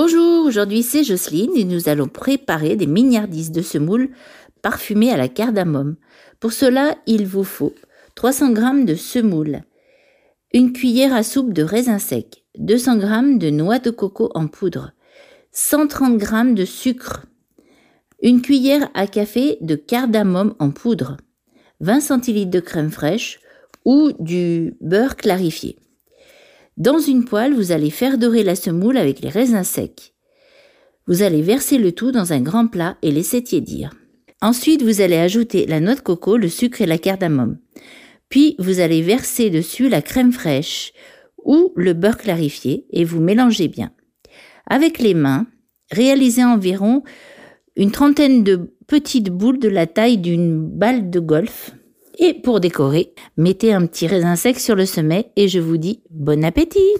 Bonjour, aujourd'hui c'est Jocelyne et nous allons préparer des mignardises de semoule parfumées à la cardamome. Pour cela, il vous faut 300 g de semoule, une cuillère à soupe de raisin sec, 200 g de noix de coco en poudre, 130 g de sucre, une cuillère à café de cardamome en poudre, 20 cl de crème fraîche ou du beurre clarifié. Dans une poêle, vous allez faire dorer la semoule avec les raisins secs. Vous allez verser le tout dans un grand plat et laisser tiédir. Ensuite, vous allez ajouter la noix de coco, le sucre et la cardamome. Puis, vous allez verser dessus la crème fraîche ou le beurre clarifié et vous mélangez bien. Avec les mains, réalisez environ une trentaine de petites boules de la taille d'une balle de golf et pour décorer, mettez un petit raisin sec sur le sommet et je vous dis bon appétit